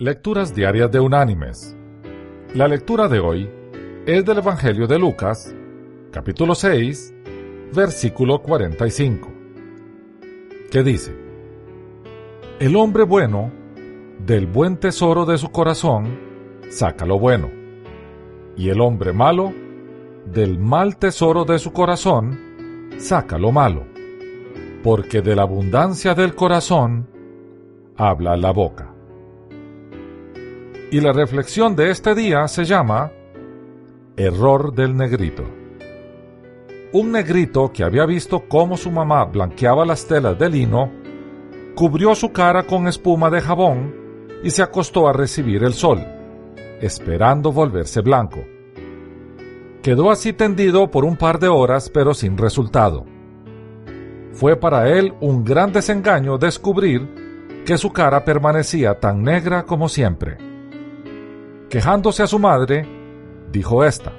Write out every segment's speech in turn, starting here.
Lecturas Diarias de Unánimes. La lectura de hoy es del Evangelio de Lucas, capítulo 6, versículo 45, que dice, El hombre bueno, del buen tesoro de su corazón, saca lo bueno, y el hombre malo, del mal tesoro de su corazón, saca lo malo, porque de la abundancia del corazón habla la boca. Y la reflexión de este día se llama Error del negrito. Un negrito que había visto cómo su mamá blanqueaba las telas de lino, cubrió su cara con espuma de jabón y se acostó a recibir el sol, esperando volverse blanco. Quedó así tendido por un par de horas pero sin resultado. Fue para él un gran desengaño descubrir que su cara permanecía tan negra como siempre. Quejándose a su madre, dijo ésta,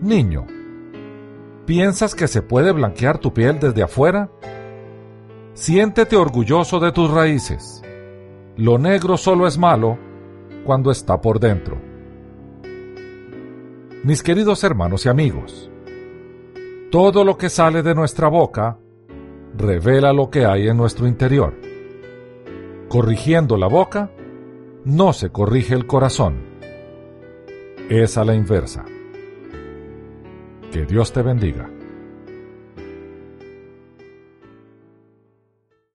Niño, ¿piensas que se puede blanquear tu piel desde afuera? Siéntete orgulloso de tus raíces. Lo negro solo es malo cuando está por dentro. Mis queridos hermanos y amigos, todo lo que sale de nuestra boca revela lo que hay en nuestro interior. Corrigiendo la boca, no se corrige el corazón. Es a la inversa. Que Dios te bendiga.